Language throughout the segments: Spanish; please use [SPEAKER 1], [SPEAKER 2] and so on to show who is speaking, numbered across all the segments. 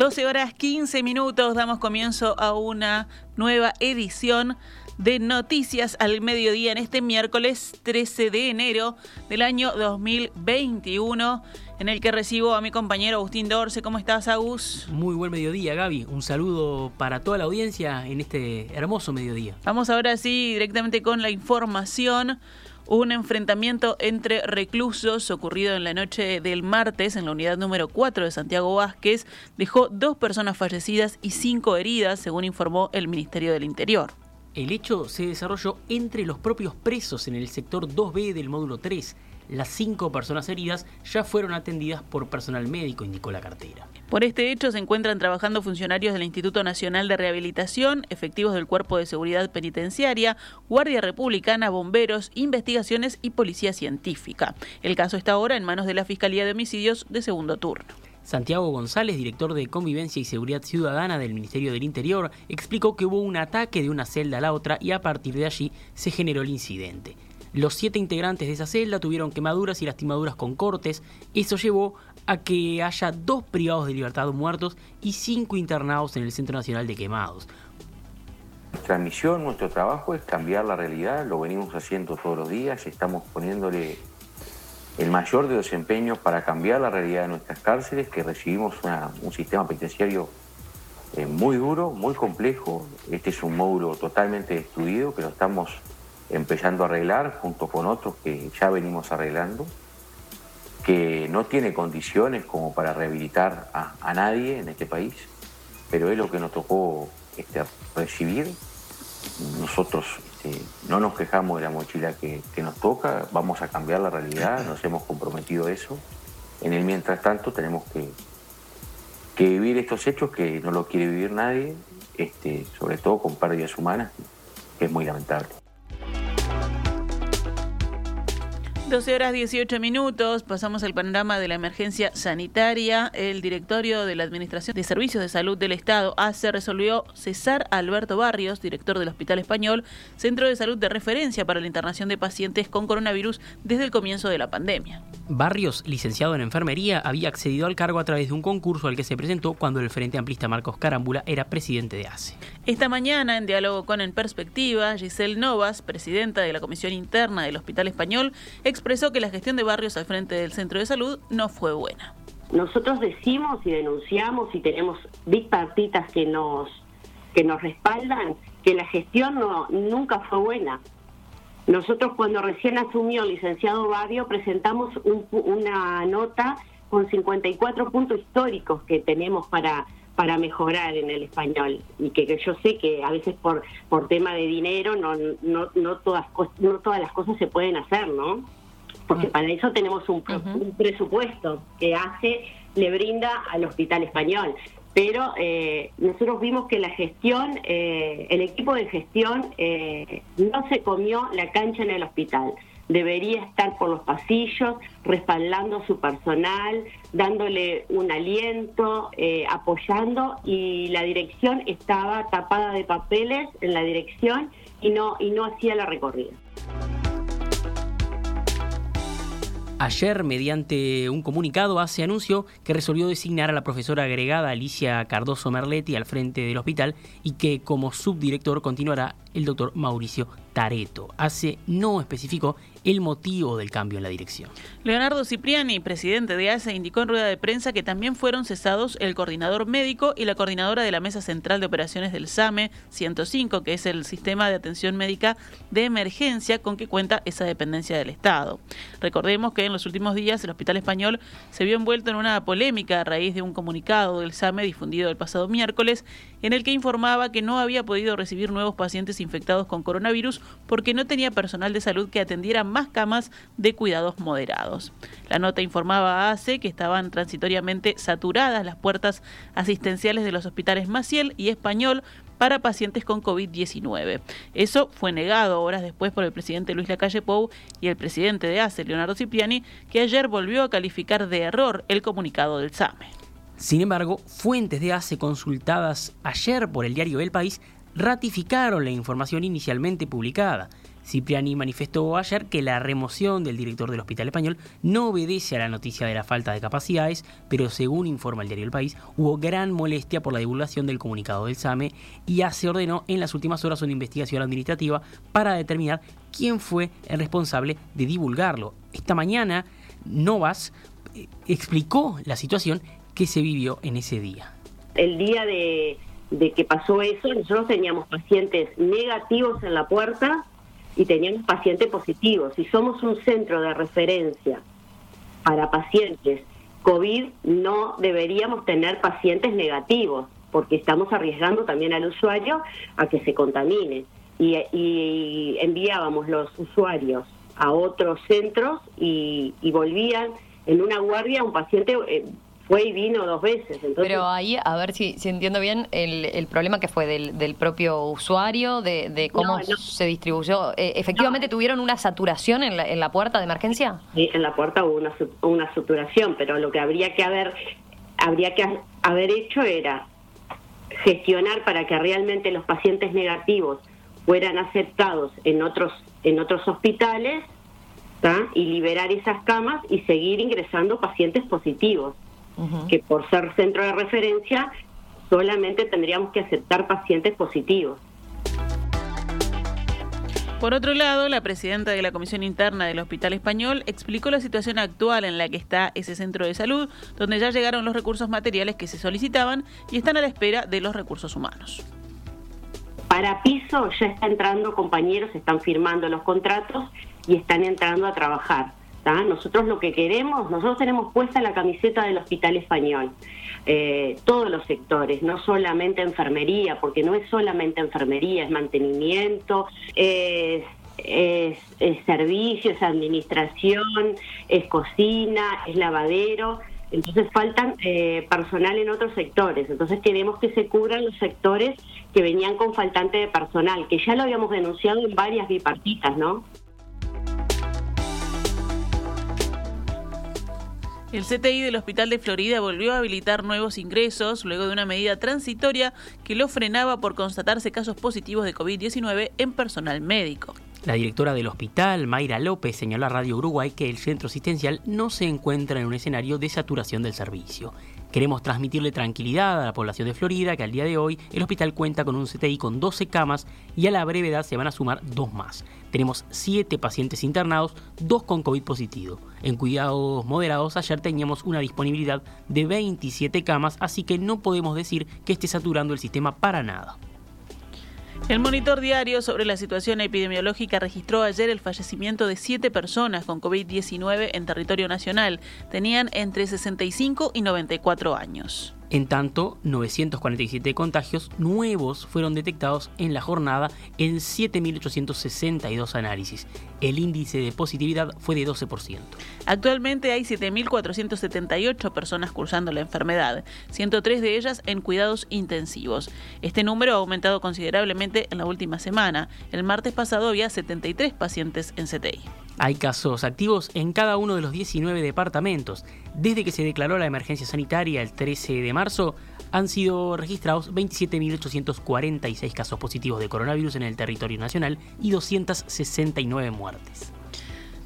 [SPEAKER 1] 12 horas 15 minutos, damos comienzo a una nueva edición de Noticias al Mediodía en este miércoles 13 de enero del año 2021, en el que recibo a mi compañero Agustín Dorce. ¿Cómo estás, Agus?
[SPEAKER 2] Muy buen mediodía, Gaby. Un saludo para toda la audiencia en este hermoso mediodía.
[SPEAKER 1] Vamos ahora sí directamente con la información un enfrentamiento entre reclusos ocurrido en la noche del martes en la unidad número 4 de Santiago Vázquez dejó dos personas fallecidas y cinco heridas, según informó el Ministerio del Interior.
[SPEAKER 2] El hecho se desarrolló entre los propios presos en el sector 2B del módulo 3. Las cinco personas heridas ya fueron atendidas por personal médico, indicó la cartera.
[SPEAKER 1] Por este hecho se encuentran trabajando funcionarios del Instituto Nacional de Rehabilitación, efectivos del Cuerpo de Seguridad Penitenciaria, Guardia Republicana, bomberos, investigaciones y policía científica. El caso está ahora en manos de la Fiscalía de Homicidios de segundo turno.
[SPEAKER 2] Santiago González, director de Convivencia y Seguridad Ciudadana del Ministerio del Interior, explicó que hubo un ataque de una celda a la otra y a partir de allí se generó el incidente. Los siete integrantes de esa celda tuvieron quemaduras y lastimaduras con cortes. Eso llevó a que haya dos privados de libertad muertos y cinco internados en el Centro Nacional de Quemados.
[SPEAKER 3] Nuestra misión, nuestro trabajo es cambiar la realidad, lo venimos haciendo todos los días, estamos poniéndole el mayor de los empeños para cambiar la realidad de nuestras cárceles, que recibimos un sistema penitenciario eh, muy duro, muy complejo. Este es un módulo totalmente destruido que lo estamos empezando a arreglar junto con otros que ya venimos arreglando, que no tiene condiciones como para rehabilitar a, nadie en este país, pero es lo que nos tocó este, recibir. Nosotros este, no nos quejamos de la mochila que, nos toca, vamos a cambiar la realidad, nos hemos comprometido a eso. En el mientras tanto tenemos que, que vivir estos hechos que no lo quiere vivir nadie, este, sobre todo con pérdidas humanas, que es muy lamentable.
[SPEAKER 1] 12 horas 18 minutos, pasamos al panorama de la emergencia sanitaria. El directorio de la Administración de Servicios de Salud del Estado, ACE, resolvió cesar a Alberto Barrios, director del Hospital Español, centro de salud de referencia para la internación de pacientes con coronavirus desde el comienzo de la pandemia.
[SPEAKER 2] Barrios, licenciado en enfermería, había accedido al cargo a través de un concurso al que se presentó cuando el Frente Amplista Marcos Carámbula era presidente de ACE.
[SPEAKER 1] Esta mañana, en diálogo con En Perspectiva, Giselle Novas, presidenta de la Comisión Interna del Hospital Español, expresó que la gestión de Barrios al frente del centro de salud no fue buena.
[SPEAKER 4] Nosotros decimos y denunciamos y tenemos bipartitas que nos que nos respaldan que la gestión no, nunca fue buena. Nosotros cuando recién asumió el licenciado Barrio presentamos una nota con 54 puntos históricos que tenemos para para mejorar en el español. Y que, yo sé que a veces por por tema de dinero no no no todas no todas las cosas se pueden hacer no porque para eso tenemos un, un presupuesto que hace le brinda al hospital español pero eh, nosotros vimos que la gestión, eh, el equipo de gestión eh, no se comió la cancha en el hospital. Debería estar por los pasillos, respaldando a su personal, dándole un aliento, apoyando y la dirección estaba tapada de papeles en la dirección y no, y no hacía la recorrida.
[SPEAKER 2] Ayer, mediante un comunicado, ACE anunció que resolvió designar a la profesora agregada Alicia Cardoso Merletti al frente del hospital y que como subdirector continuará el doctor Mauricio Tareto. ACE no especificó el motivo del cambio en la dirección.
[SPEAKER 1] Leonardo Cipriani, presidente de ACE, indicó en rueda de prensa que también fueron cesados el coordinador médico y la coordinadora de la Mesa Central de Operaciones del SAME 105, que es el sistema de atención médica de emergencia con que cuenta esa dependencia del Estado. Recordemos que en los últimos días el Hospital Español se vio envuelto en una polémica a raíz de un comunicado del SAME difundido el pasado miércoles en el que informaba que no había podido recibir nuevos pacientes infectados con coronavirus porque no tenía personal de salud que atendiera más camas de cuidados moderados. La nota informaba a ACE que estaban transitoriamente saturadas las puertas asistenciales de los hospitales Maciel y Español para pacientes con COVID-19. Eso fue negado horas después por el presidente Luis Lacalle Pou y el presidente de ACE, Leonardo Cipriani, que ayer volvió a calificar de error el comunicado del SAME.
[SPEAKER 2] Sin embargo, fuentes de ACE consultadas ayer por el diario El País ratificaron la información inicialmente publicada. Cipriani manifestó ayer que la remoción del director del Hospital Español no obedece a la noticia de la falta de capacidades, pero según informa el diario El País, hubo gran molestia por la divulgación del comunicado del SAME y ya se ordenó en las últimas horas una investigación administrativa para determinar quién fue el responsable de divulgarlo. Esta mañana, Novas eh, explicó la situación que se vivió en ese día.
[SPEAKER 4] El día de, de que pasó eso, nosotros teníamos pacientes negativos en la puerta y teníamos pacientes positivos. Si somos un centro de referencia para pacientes COVID, no deberíamos tener pacientes negativos, porque estamos arriesgando también al usuario a que se contamine. Y, enviábamos los usuarios a otros centros y, y volvían en una guardia un paciente eh, fue y vino dos veces.
[SPEAKER 5] Pero ahí, a ver si, si entiendo bien, el, el problema que fue del, del propio usuario, de, de cómo se distribuyó. Eh, ¿Efectivamente tuvieron una saturación en la, en la puerta de emergencia?
[SPEAKER 4] Sí, en la puerta hubo una, una saturación, pero lo que habría que haber, habría que haber hecho era gestionar para que realmente los pacientes negativos fueran aceptados en otros, en otros hospitales y liberar esas camas y seguir ingresando pacientes positivos que por ser centro de referencia solamente tendríamos que aceptar pacientes positivos.
[SPEAKER 1] Por otro lado, la presidenta de la Comisión Interna del Hospital Español explicó la situación actual en la que está ese centro de salud, donde ya llegaron los recursos materiales que se solicitaban y están a la espera de los recursos humanos.
[SPEAKER 4] Para piso ya está entrando compañeros, están firmando los contratos y están entrando a trabajar. Nosotros lo que queremos, nosotros tenemos puesta la camiseta del Hospital Español, eh, todos los sectores, no solamente enfermería, porque no es solamente enfermería, es mantenimiento, es, es, servicio, es administración, es cocina, es lavadero. Entonces faltan eh, personal en otros sectores. Entonces queremos que se cubran los sectores que venían con faltante de personal, que ya lo habíamos denunciado en varias bipartitas, ¿no?
[SPEAKER 1] El CTI del Hospital de Florida volvió a habilitar nuevos ingresos luego de una medida transitoria que lo frenaba por constatarse casos positivos de COVID-19 en personal médico.
[SPEAKER 2] La directora del hospital, Mayra López, señaló a Radio Uruguay que el centro asistencial no se encuentra en un escenario de saturación del servicio. Queremos transmitirle tranquilidad a la población de Florida que al día de hoy el hospital cuenta con un CTI con 12 camas y a la brevedad se van a sumar dos más. Tenemos 7 pacientes internados, dos con COVID positivo. En cuidados moderados ayer teníamos una disponibilidad de 27 camas, así que no podemos decir que esté saturando el sistema para nada.
[SPEAKER 1] El monitor diario sobre la situación epidemiológica registró ayer el fallecimiento de siete personas con COVID-19 en territorio nacional. Tenían entre 65 y 94 años.
[SPEAKER 2] En tanto, 947 contagios nuevos fueron detectados en la jornada en 7.862 análisis. El índice de positividad fue de 12%.
[SPEAKER 1] Actualmente hay 7.478 personas cursando la enfermedad, 103 de ellas en cuidados intensivos. Este número ha aumentado considerablemente en la última semana. El martes pasado había 73 pacientes en CTI.
[SPEAKER 2] Hay casos activos en cada uno de los 19 departamentos. Desde que se declaró la emergencia sanitaria el 13 de marzo, han sido registrados 27.846 casos positivos de coronavirus en el territorio nacional y 269 muertes.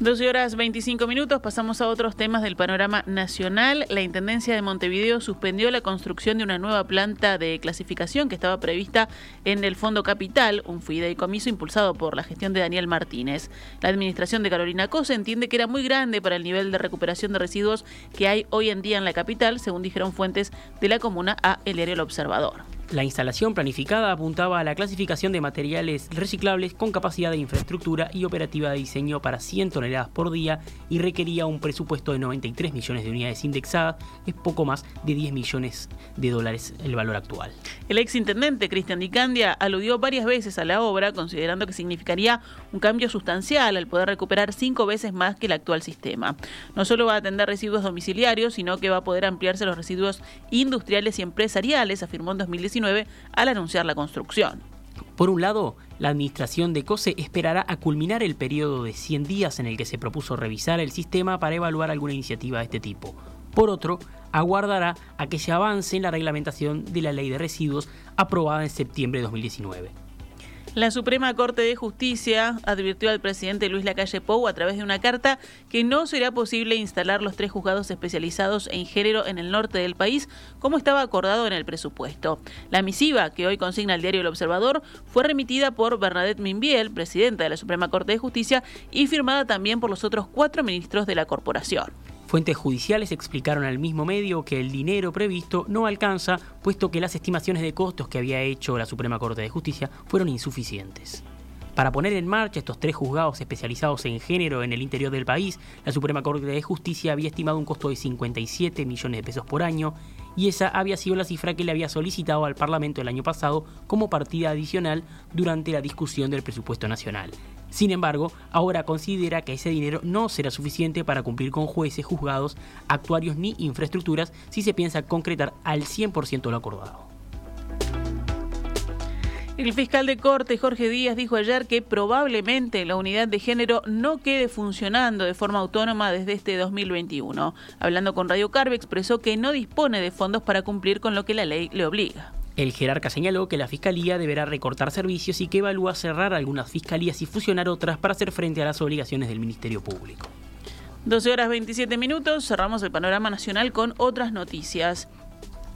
[SPEAKER 1] 12 horas 25 minutos, pasamos a otros temas del panorama nacional. La Intendencia de Montevideo suspendió la construcción de una nueva planta de clasificación que estaba prevista en el Fondo Capital, un fideicomiso impulsado por la gestión de Daniel Martínez. La administración de Carolina Cosa entiende que era muy grande para el nivel de recuperación de residuos que hay hoy en día en la capital, según dijeron fuentes de la comuna a El Diario El Observador.
[SPEAKER 2] La instalación planificada apuntaba a la clasificación de materiales reciclables con capacidad de infraestructura y operativa de diseño para 100 toneladas por día y requería un presupuesto de 93 millones de unidades indexadas, es poco más de 10 millones de dólares el valor actual.
[SPEAKER 1] El ex intendente Cristian Dicandia aludió varias veces a la obra, considerando que significaría un cambio sustancial al poder recuperar cinco veces más que el actual sistema. No solo va a atender residuos domiciliarios, sino que va a poder ampliarse los residuos industriales y empresariales, afirmó en 2019 al anunciar la construcción.
[SPEAKER 2] Por un lado, la administración de COSE esperará a culminar el periodo de 100 días en el que se propuso revisar el sistema para evaluar alguna iniciativa de este tipo. Por otro, aguardará a que se avance en la reglamentación de la ley de residuos aprobada en septiembre de 2019.
[SPEAKER 1] La Suprema Corte de Justicia advirtió al presidente Luis Lacalle Pou a través de una carta que no será posible instalar los tres juzgados especializados en género en el norte del país como estaba acordado en el presupuesto. La misiva que hoy consigna el diario El Observador fue remitida por Bernadette Minbiel, presidenta de la Suprema Corte de Justicia, y firmada también por los otros cuatro ministros de la corporación.
[SPEAKER 2] Fuentes judiciales explicaron al mismo medio que el dinero previsto no alcanza, puesto que las estimaciones de costos que había hecho la Suprema Corte de Justicia fueron insuficientes. Para poner en marcha estos tres juzgados especializados en género en el interior del país, la Suprema Corte de Justicia había estimado un costo de 57 millones de pesos por año y esa había sido la cifra que le había solicitado al Parlamento el año pasado como partida adicional durante la discusión del presupuesto nacional. Sin embargo, ahora considera que ese dinero no será suficiente para cumplir con jueces, juzgados, actuarios ni infraestructuras si se piensa concretar al 100% lo acordado.
[SPEAKER 1] El fiscal de corte Jorge Díaz dijo ayer que probablemente la unidad de género no quede funcionando de forma autónoma desde este 2021. Hablando con Radio Carve expresó que no dispone de fondos para cumplir con lo que la ley le obliga.
[SPEAKER 2] El jerarca señaló que la Fiscalía deberá recortar servicios y que evalúa cerrar algunas fiscalías y fusionar otras para hacer frente a las obligaciones del Ministerio Público.
[SPEAKER 1] 12 horas 27 minutos, cerramos el panorama nacional con otras noticias.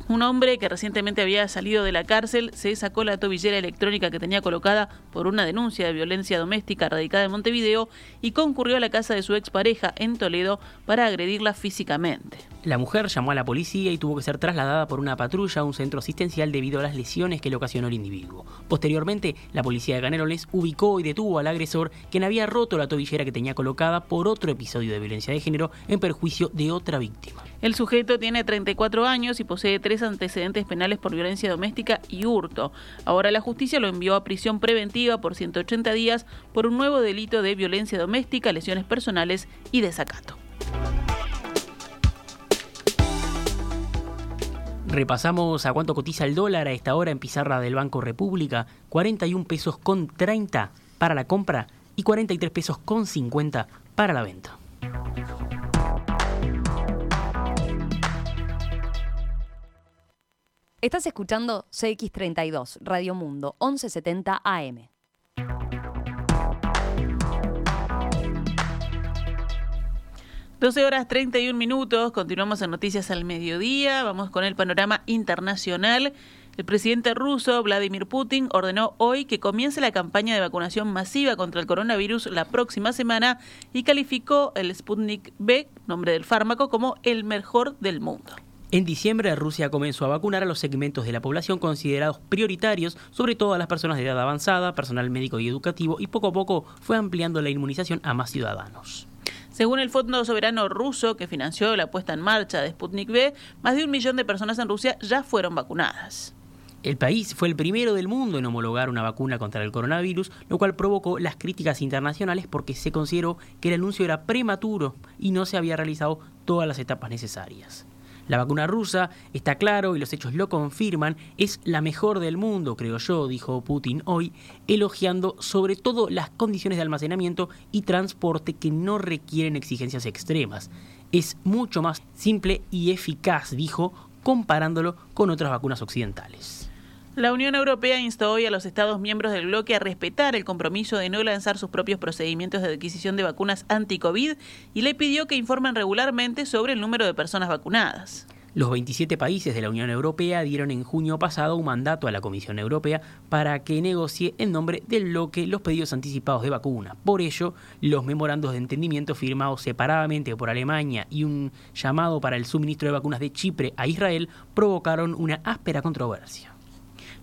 [SPEAKER 1] Un hombre que recientemente había salido de la cárcel se sacó la tobillera electrónica que tenía colocada por una denuncia de violencia doméstica radicada en Montevideo y concurrió a la casa de su expareja en Toledo para agredirla físicamente.
[SPEAKER 2] La mujer llamó a la policía y tuvo que ser trasladada por una patrulla a un centro asistencial debido a las lesiones que le ocasionó el individuo. Posteriormente, la policía de Caneroles ubicó y detuvo al agresor, quien había roto la tobillera que tenía colocada por otro episodio de violencia de género en perjuicio de otra víctima.
[SPEAKER 1] El sujeto tiene 34 años y posee tres antecedentes penales por violencia doméstica y hurto. Ahora la justicia lo envió a prisión preventiva por 180 días por un nuevo delito de violencia doméstica, lesiones personales y desacato.
[SPEAKER 2] Repasamos a cuánto cotiza el dólar a esta hora en pizarra del Banco República, 41 pesos con 30 para la compra y 43 pesos con 50 para la venta.
[SPEAKER 5] Estás escuchando CX32, Radio Mundo, 1170 AM.
[SPEAKER 1] 12 horas 31 minutos, continuamos en Noticias al Mediodía, vamos con el panorama internacional. El presidente ruso Vladimir Putin ordenó hoy que comience la campaña de vacunación masiva contra el coronavirus la próxima semana y calificó el Sputnik B, nombre del fármaco, como el mejor del mundo.
[SPEAKER 2] En diciembre, Rusia comenzó a vacunar a los segmentos de la población considerados prioritarios, sobre todo a las personas de edad avanzada, personal médico y educativo, y poco a poco fue ampliando la inmunización a más ciudadanos.
[SPEAKER 1] Según el Fondo Soberano Ruso, que financió la puesta en marcha de Sputnik V, más de un millón de personas en Rusia ya fueron vacunadas.
[SPEAKER 2] El país fue el primero del mundo en homologar una vacuna contra el coronavirus, lo cual provocó las críticas internacionales porque se consideró que el anuncio era prematuro y no se había realizado todas las etapas necesarias. La vacuna rusa, está claro y los hechos lo confirman, es la mejor del mundo, creo yo, dijo Putin hoy, elogiando sobre todo las condiciones de almacenamiento y transporte que no requieren exigencias extremas. Es mucho más simple y eficaz, dijo, comparándolo con otras vacunas occidentales.
[SPEAKER 1] La Unión Europea instó hoy a los Estados miembros del bloque a respetar el compromiso de no lanzar sus propios procedimientos de adquisición de vacunas anti-COVID y le pidió que informen regularmente sobre el número de personas vacunadas.
[SPEAKER 2] Los 27 países de la Unión Europea dieron en junio pasado un mandato a la Comisión Europea para que negocie en nombre del bloque los pedidos anticipados de vacuna. Por ello, los memorandos de entendimiento firmados separadamente por Alemania y un llamado para el suministro de vacunas de Chipre a Israel provocaron una áspera controversia.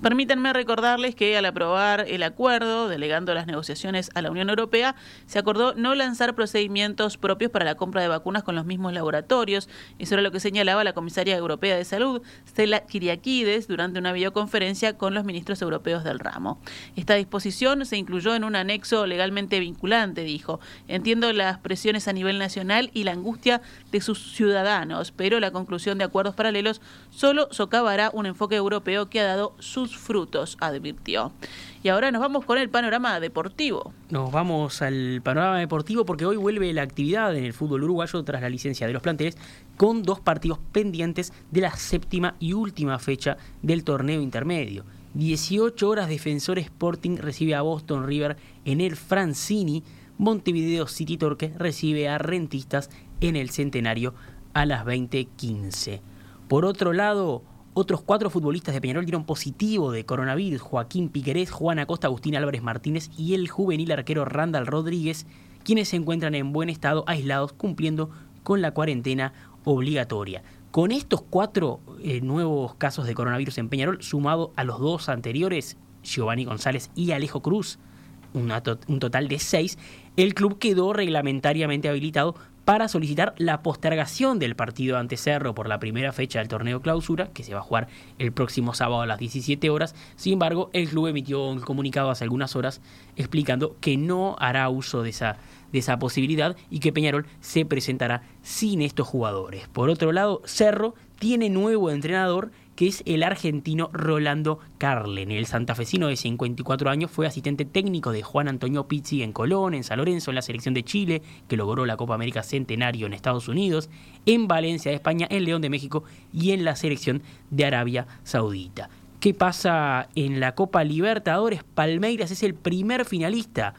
[SPEAKER 1] Permítanme recordarles que al aprobar el acuerdo, delegando las negociaciones a la Unión Europea, se acordó no lanzar procedimientos propios para la compra de vacunas con los mismos laboratorios. Eso era lo que señalaba la comisaria europea de salud, Stella Kyriakides, durante una videoconferencia con los ministros europeos del ramo. Esta disposición se incluyó en un anexo legalmente vinculante, dijo. Entiendo las presiones a nivel nacional y la angustia de sus ciudadanos, pero la conclusión de acuerdos paralelos solo socavará un enfoque europeo que ha dado sus frutos, advirtió. Y ahora nos vamos con el panorama deportivo.
[SPEAKER 2] Nos vamos al panorama deportivo porque hoy vuelve la actividad en el fútbol uruguayo tras la licencia de los planteles con dos partidos pendientes de la séptima y última fecha del torneo intermedio. 18 horas Defensor Sporting recibe a Boston River en el Francini. Montevideo City Torque recibe a Rentistas en el Centenario a las 20.15. Por otro lado, otros cuatro futbolistas de Peñarol dieron positivo de coronavirus. Joaquín Piquerés, Juan Acosta, Agustín Álvarez Martínez y el juvenil arquero Randall Rodríguez, quienes se encuentran en buen estado aislados cumpliendo con la cuarentena obligatoria. Con estos cuatro eh, nuevos casos de coronavirus en Peñarol, sumado a los dos anteriores, Giovanni González y Alejo Cruz, un total de seis, el club quedó reglamentariamente habilitado para solicitar la postergación del partido ante Cerro por la primera fecha del torneo clausura, que se va a jugar el próximo sábado a las 17 horas. Sin embargo, el club emitió un comunicado hace algunas horas explicando que no hará uso de esa, de esa posibilidad y que Peñarol se presentará sin estos jugadores. Por otro lado, Cerro tiene nuevo entrenador que es el argentino Rolando Carlen. El santafesino de 54 años fue asistente técnico de Juan Antonio Pizzi en Colón, en San Lorenzo, en la selección de Chile, que logró la Copa América Centenario en Estados Unidos, en Valencia de España, en León de México y en la selección de Arabia Saudita. ¿Qué pasa en la Copa Libertadores? Palmeiras es el primer finalista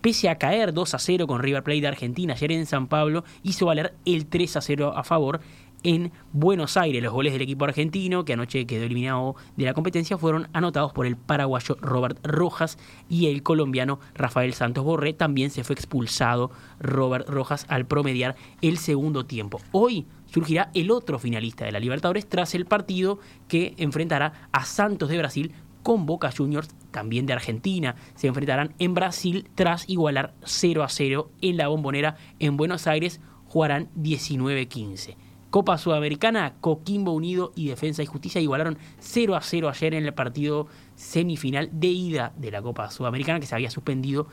[SPEAKER 2] pese a caer 2 a 0 con River Plate de Argentina ayer en San Pablo, hizo valer el 3 a 0 a favor en Buenos Aires. Los goles del equipo argentino, que anoche quedó eliminado de la competencia, fueron anotados por el paraguayo Robert Rojas y el colombiano Rafael Santos Borré. También se fue expulsado Robert Rojas al promediar el segundo tiempo. Hoy surgirá el otro finalista de la Libertadores tras el partido que enfrentará a Santos de Brasil con Boca Juniors, también de Argentina. Se enfrentarán en Brasil tras igualar 0 a 0 en la bombonera en Buenos Aires. Jugarán 19-15. Copa Sudamericana, Coquimbo Unido y Defensa y Justicia igualaron 0 a 0 ayer en el partido semifinal de ida de la Copa Sudamericana que se había suspendido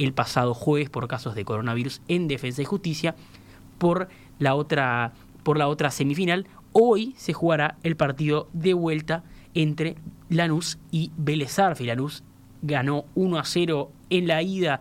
[SPEAKER 2] el pasado jueves por casos de coronavirus en Defensa y Justicia. Por la otra, por la otra semifinal, hoy se jugará el partido de vuelta entre Lanús y Vélez Lanús ganó 1 a 0 en la ida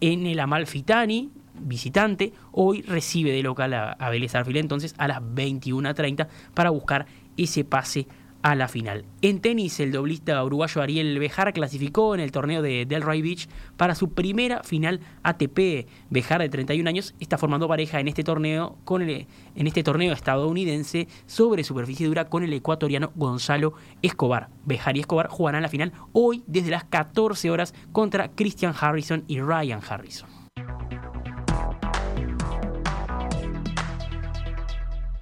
[SPEAKER 2] en el Amalfitani, visitante, hoy recibe de local a, a Vélez entonces a las 21.30 para buscar ese pase a la final. En tenis, el doblista uruguayo Ariel Bejar clasificó en el torneo de Delray Beach para su primera final ATP. Bejar, de 31 años, está formando pareja en este torneo con el, en este torneo estadounidense sobre superficie dura con el ecuatoriano Gonzalo Escobar. Bejar y Escobar jugarán la final hoy desde las 14 horas contra Christian Harrison y Ryan Harrison.